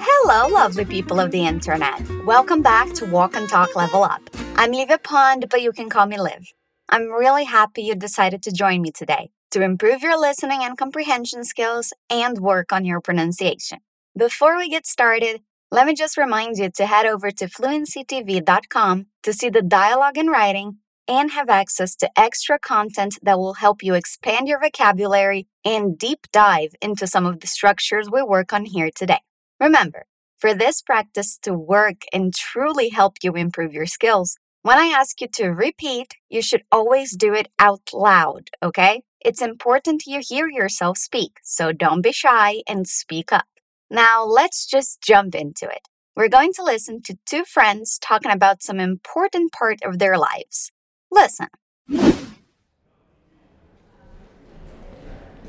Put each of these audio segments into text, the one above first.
Hello, lovely people of the internet. Welcome back to Walk and Talk Level Up. I'm Livia Pond, but you can call me Liv. I'm really happy you decided to join me today to improve your listening and comprehension skills and work on your pronunciation. Before we get started, let me just remind you to head over to fluencytv.com to see the dialogue in writing and have access to extra content that will help you expand your vocabulary and deep dive into some of the structures we work on here today. Remember, for this practice to work and truly help you improve your skills, when I ask you to repeat, you should always do it out loud, okay? It's important you hear yourself speak, so don't be shy and speak up. Now, let's just jump into it. We're going to listen to two friends talking about some important part of their lives. Listen.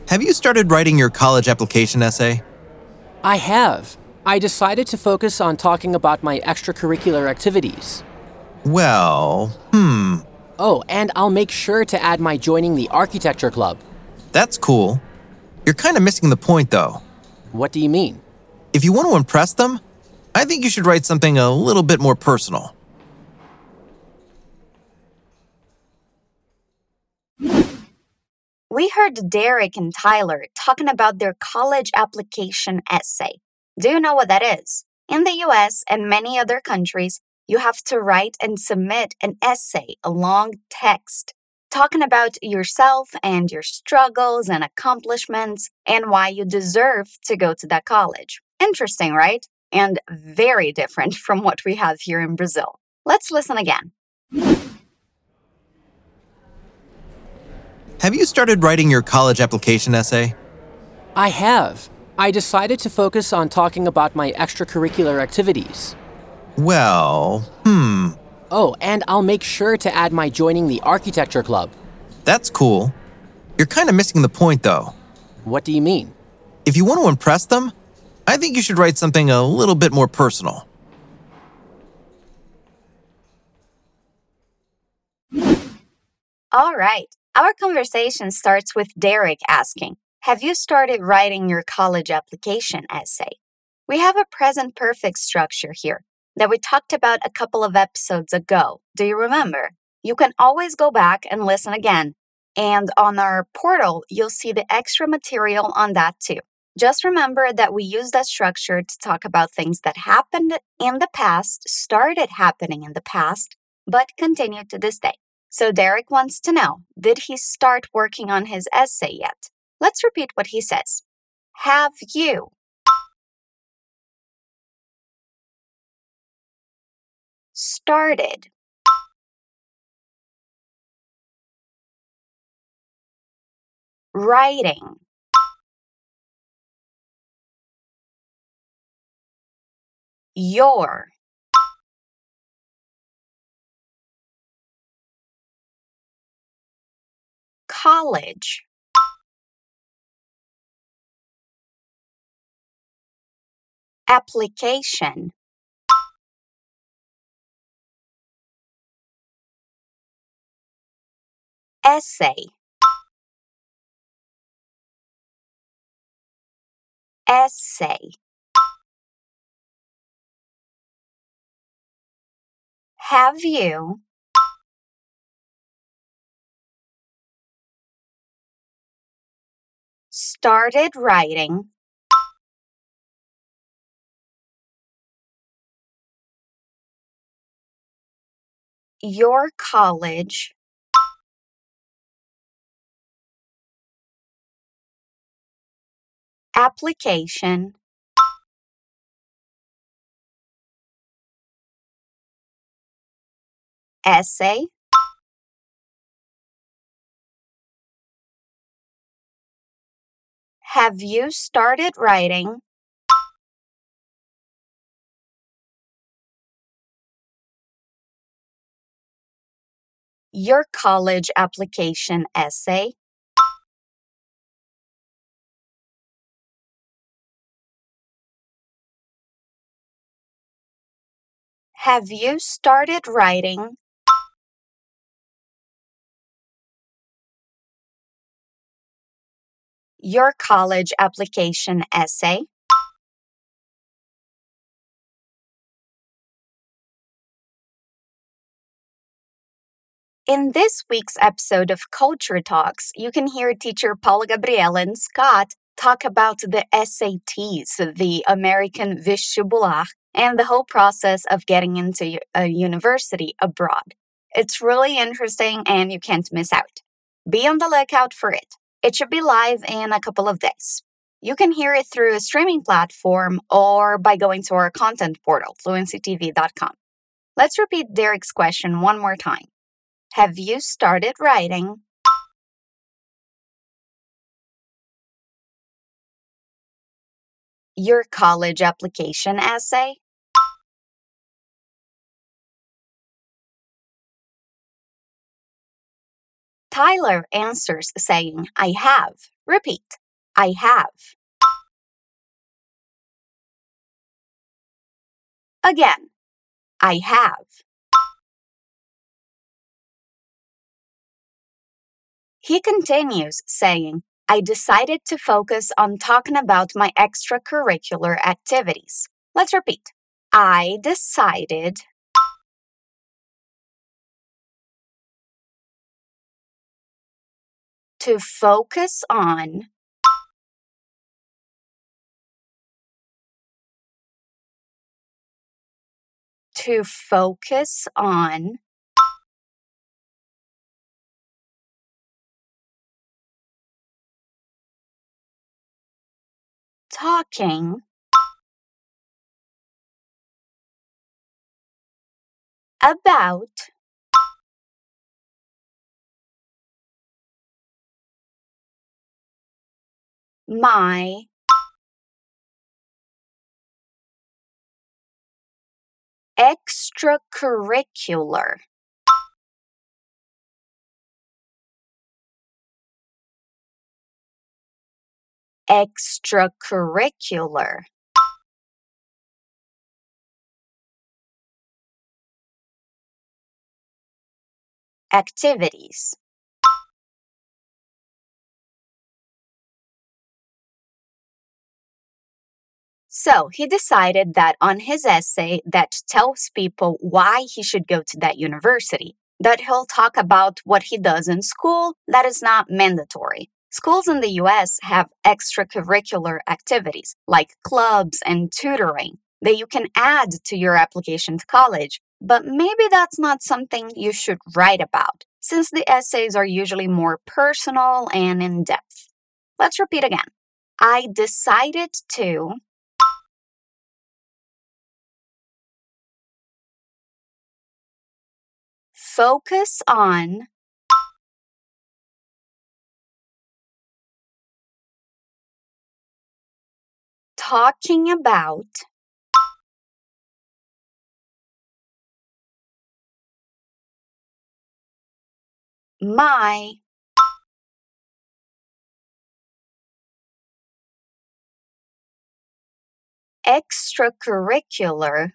Have you started writing your college application essay? I have. I decided to focus on talking about my extracurricular activities. Well, hmm, Oh, and I'll make sure to add my joining the architecture club. that's cool. You're kind of missing the point, though. What do you mean? If you want to impress them, I think you should write something a little bit more personal. We heard Derek and Tyler talking about their college application essay. Do you know what that is? In the US and many other countries, you have to write and submit an essay, a long text, talking about yourself and your struggles and accomplishments and why you deserve to go to that college. Interesting, right? And very different from what we have here in Brazil. Let's listen again. Have you started writing your college application essay? I have. I decided to focus on talking about my extracurricular activities. Well, hmm, Oh, and I'll make sure to add my joining the architecture club. that's cool. You're kind of missing the point, though. What do you mean? If you want to impress them, I think you should write something a little bit more personal. All right. Our conversation starts with Derek asking Have you started writing your college application essay? We have a present perfect structure here that we talked about a couple of episodes ago. Do you remember? You can always go back and listen again. And on our portal, you'll see the extra material on that too. Just remember that we use that structure to talk about things that happened in the past, started happening in the past, but continue to this day. So Derek wants to know Did he start working on his essay yet? Let's repeat what he says. Have you? Started. Writing. Your. College. Application. Essay. Essay. Have you started writing. Your college. Application. Essay Have you started writing your college application essay? Have you started writing your college application essay, In this week's episode of Culture Talks, you can hear teacher Paula Gabriela and Scott talk about the SATs, the American Vestibular, and the whole process of getting into a university abroad. It's really interesting and you can't miss out. Be on the lookout for it. It should be live in a couple of days. You can hear it through a streaming platform or by going to our content portal, fluencytv.com. Let's repeat Derek's question one more time. Have you started writing? Your college application essay? Tyler answers saying, I have. Repeat, I have. Again, I have. He continues saying, I decided to focus on talking about my extracurricular activities. Let's repeat. I decided to focus on to focus on talking about my extracurricular. Extracurricular. Activities So he decided that on his essay that tells people why he should go to that university, that he'll talk about what he does in school that is not mandatory. Schools in the US have extracurricular activities like clubs and tutoring that you can add to your application to college, but maybe that's not something you should write about, since the essays are usually more personal and in depth. Let's repeat again. I decided to focus on talking about my extracurricular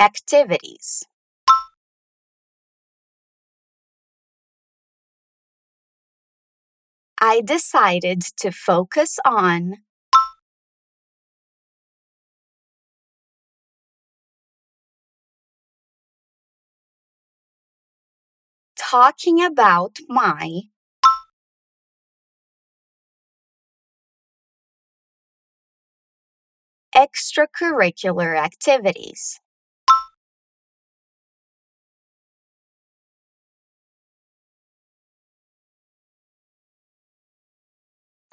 activities. I decided to focus on talking about my extracurricular activities.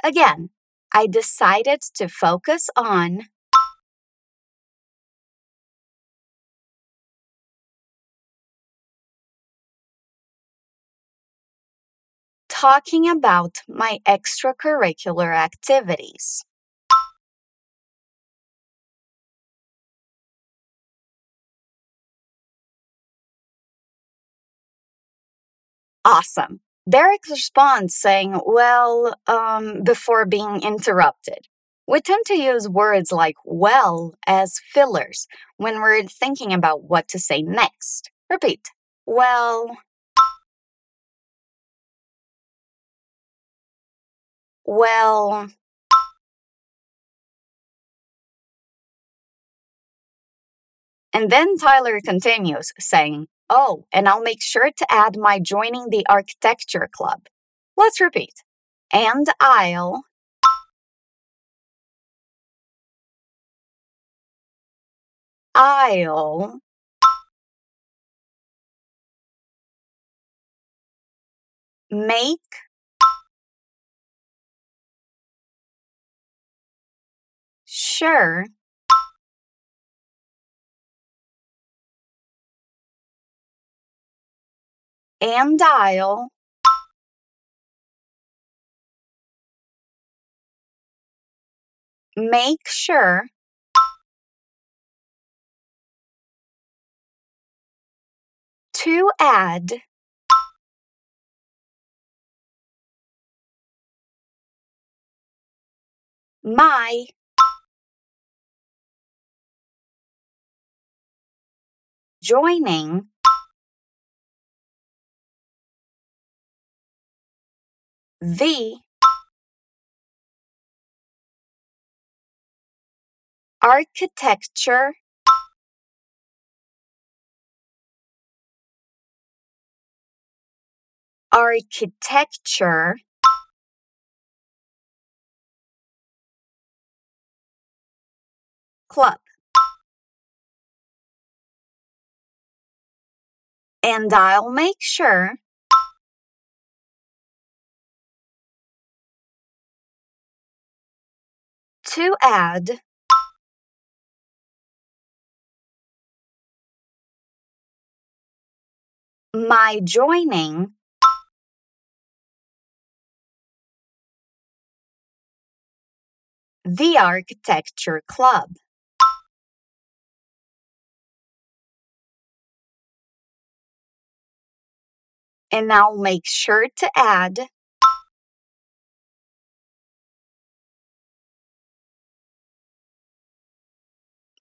Again, I decided to focus on talking about my extracurricular activities. Awesome. Derek responds saying, Well, um, before being interrupted. We tend to use words like well as fillers when we're thinking about what to say next. Repeat. Well. Well. And then Tyler continues, saying, Oh, and I'll make sure to add my joining the architecture club. Let's repeat. And I'll. I'll. Make. Sure. And I'll. Make sure. To add. My. Joining. The. Architecture. Architecture. Club. And I'll make sure. To add. My joining. The Architecture Club. And I'll make sure to add.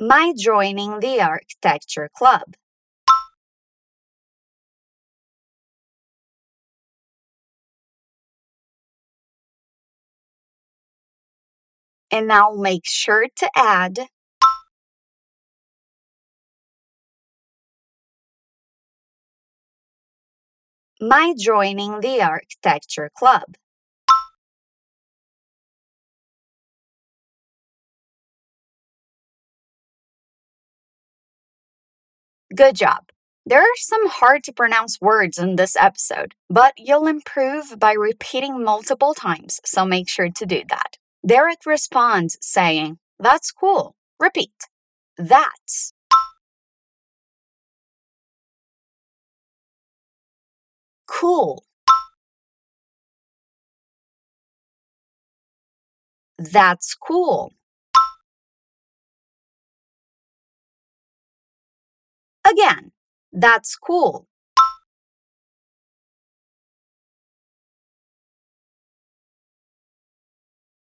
My joining the Architecture Club. And I'll make sure to add. My joining the Architecture Club. Good job. There are some hard to pronounce words in this episode, but you'll improve by repeating multiple times, so make sure to do that. Derek responds saying, That's cool. Repeat. That's. Cool. That's cool. Again, that's cool.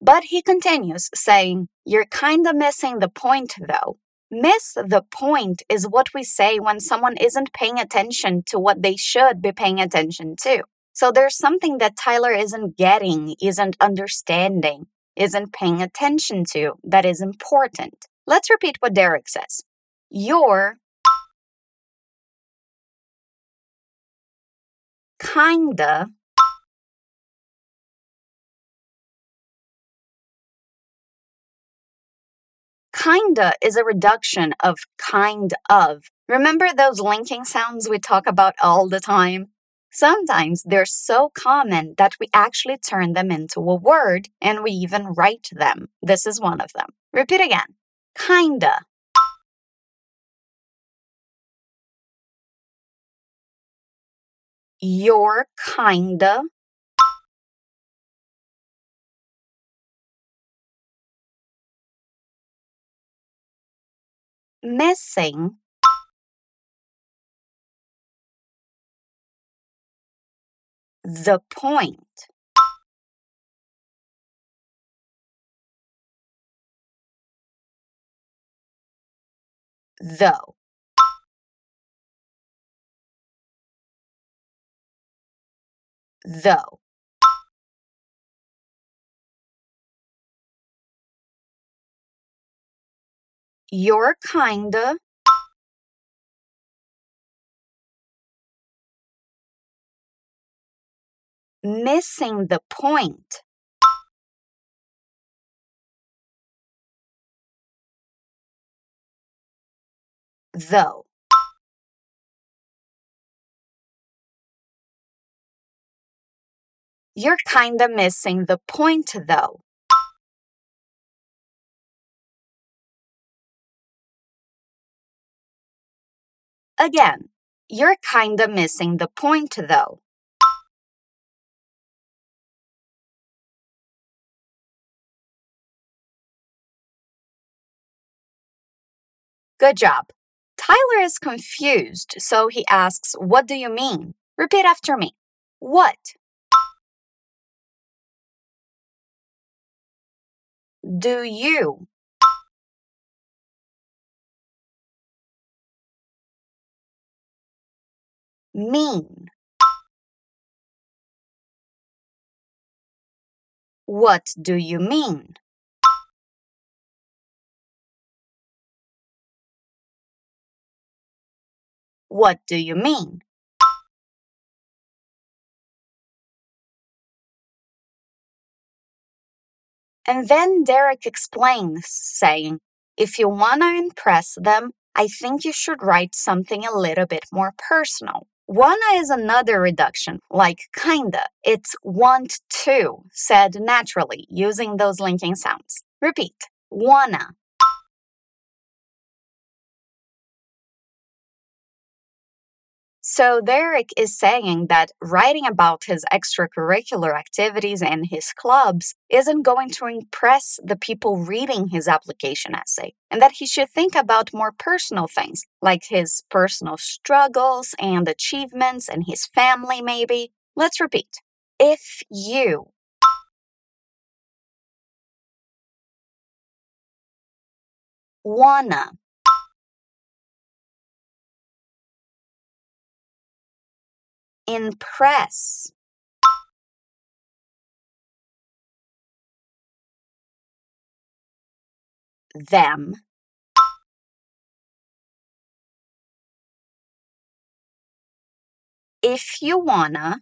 But he continues, saying, You're kinda missing the point though. Miss the point is what we say when someone isn't paying attention to what they should be paying attention to. So there's something that Tyler isn't getting, isn't understanding, isn't paying attention to that is important. Let's repeat what Derek says. You're kinda kinda is a reduction of kind of. Remember those linking sounds we talk about all the time? Sometimes they're so common that we actually turn them into a word and we even write them. This is one of them. Repeat again. Kinda. You're kinda. Missing. The point. Though. Though. You're kinda. Missing the point. Though. You're kinda missing the point, though. Again, you're kinda missing the point, though. Good job. Tyler is confused, so he asks, What do you mean? Repeat after me. What? Do you? Mean? What do you mean? What do you mean? And then Derek explains, saying, If you want to impress them, I think you should write something a little bit more personal. Wanna is another reduction, like kinda. It's want to, said naturally, using those linking sounds. Repeat. Wanna. So Derek is saying that writing about his extracurricular activities and his clubs isn't going to impress the people reading his application essay, and that he should think about more personal things, like his personal struggles and achievements and his family, maybe. Let's repeat. If you wanna impress them. If you wanna.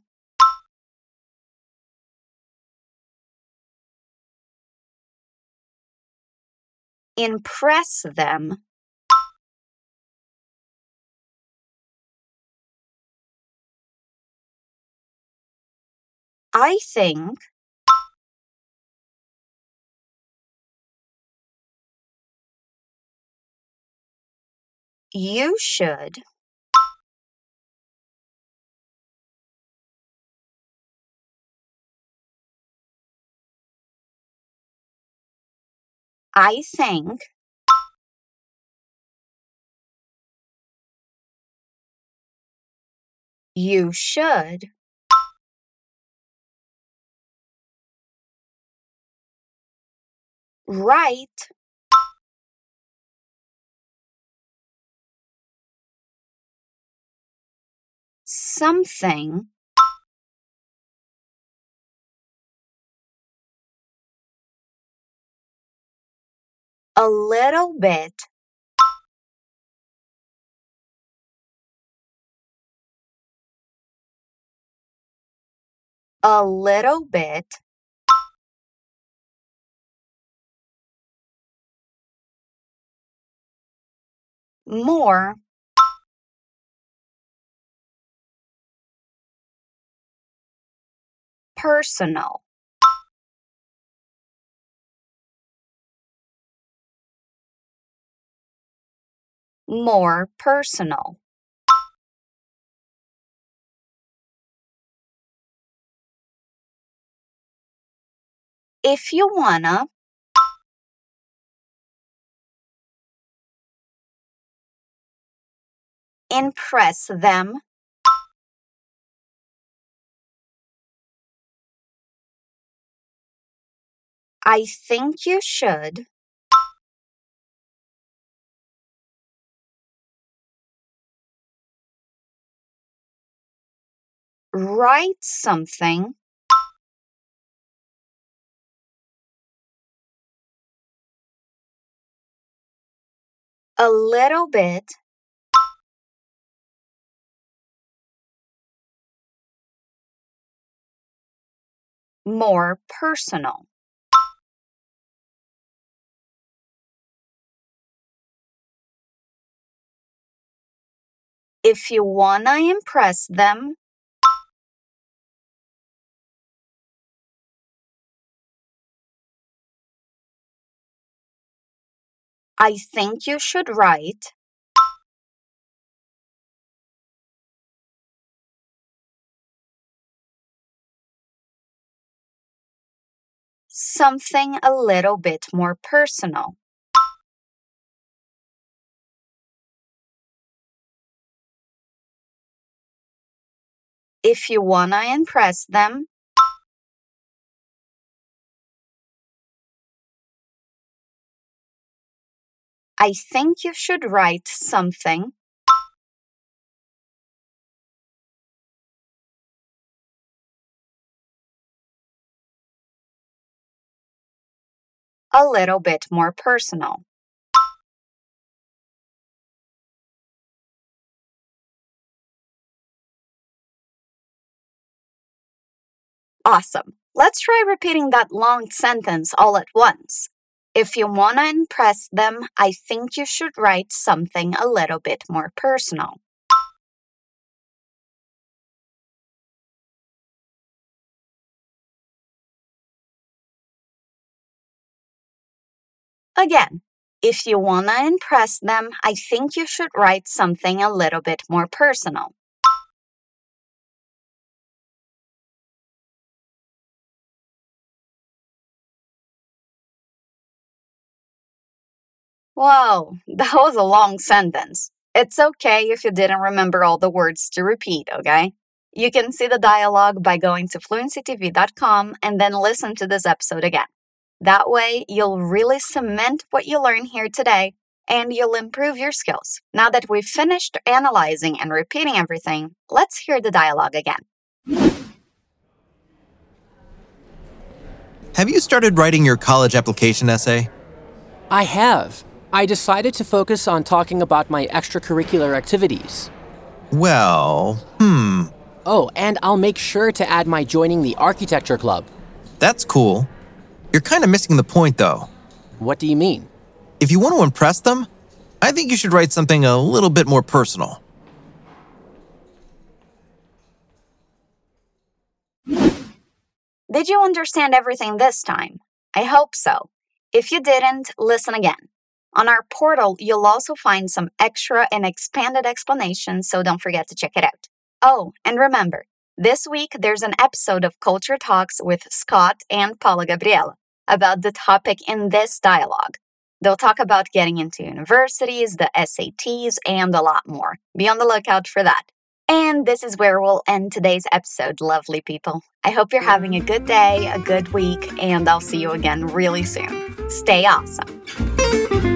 Impress them I think you should I think you should write something a little bit a little bit more personal. More personal. If you wanna, impress them. I think you should. Write something. A little bit more personal. If you wanna impress them, I think you should write something a little bit more personal. If you wanna impress them, I think you should write something a little bit more personal. Awesome. Let's try repeating that long sentence all at once. If you want to impress them, I think you should write something a little bit more personal. Again, if you want to impress them, I think you should write something a little bit more personal. Whoa, that was a long sentence. It's okay if you didn't remember all the words to repeat, okay? You can see the dialogue by going to fluencytv.com and then listen to this episode again. That way, you'll really cement what you learn here today and you'll improve your skills. Now that we've finished analyzing and repeating everything, let's hear the dialogue again. Have you started writing your college application essay? I have. I decided to focus on talking about my extracurricular activities. Well, hmm, Oh, and I'll make sure to add my joining the architecture club. that's cool. You're kind of missing the point, though. What do you mean? If you want to impress them, I think you should write something a little bit more personal. Did you understand everything this time? I hope so. If you didn't, listen again. On our portal, you'll also find some extra and expanded explanations, so don't forget to check it out. Oh, and remember, this week there's an episode of Culture Talks with Scott and Paula Gabriela about the topic in this dialogue. They'll talk about getting into universities, the SATs, and a lot more. Be on the lookout for that. And this is where we'll end today's episode, lovely people. I hope you're having a good day, a good week, and I'll see you again really soon. Stay awesome.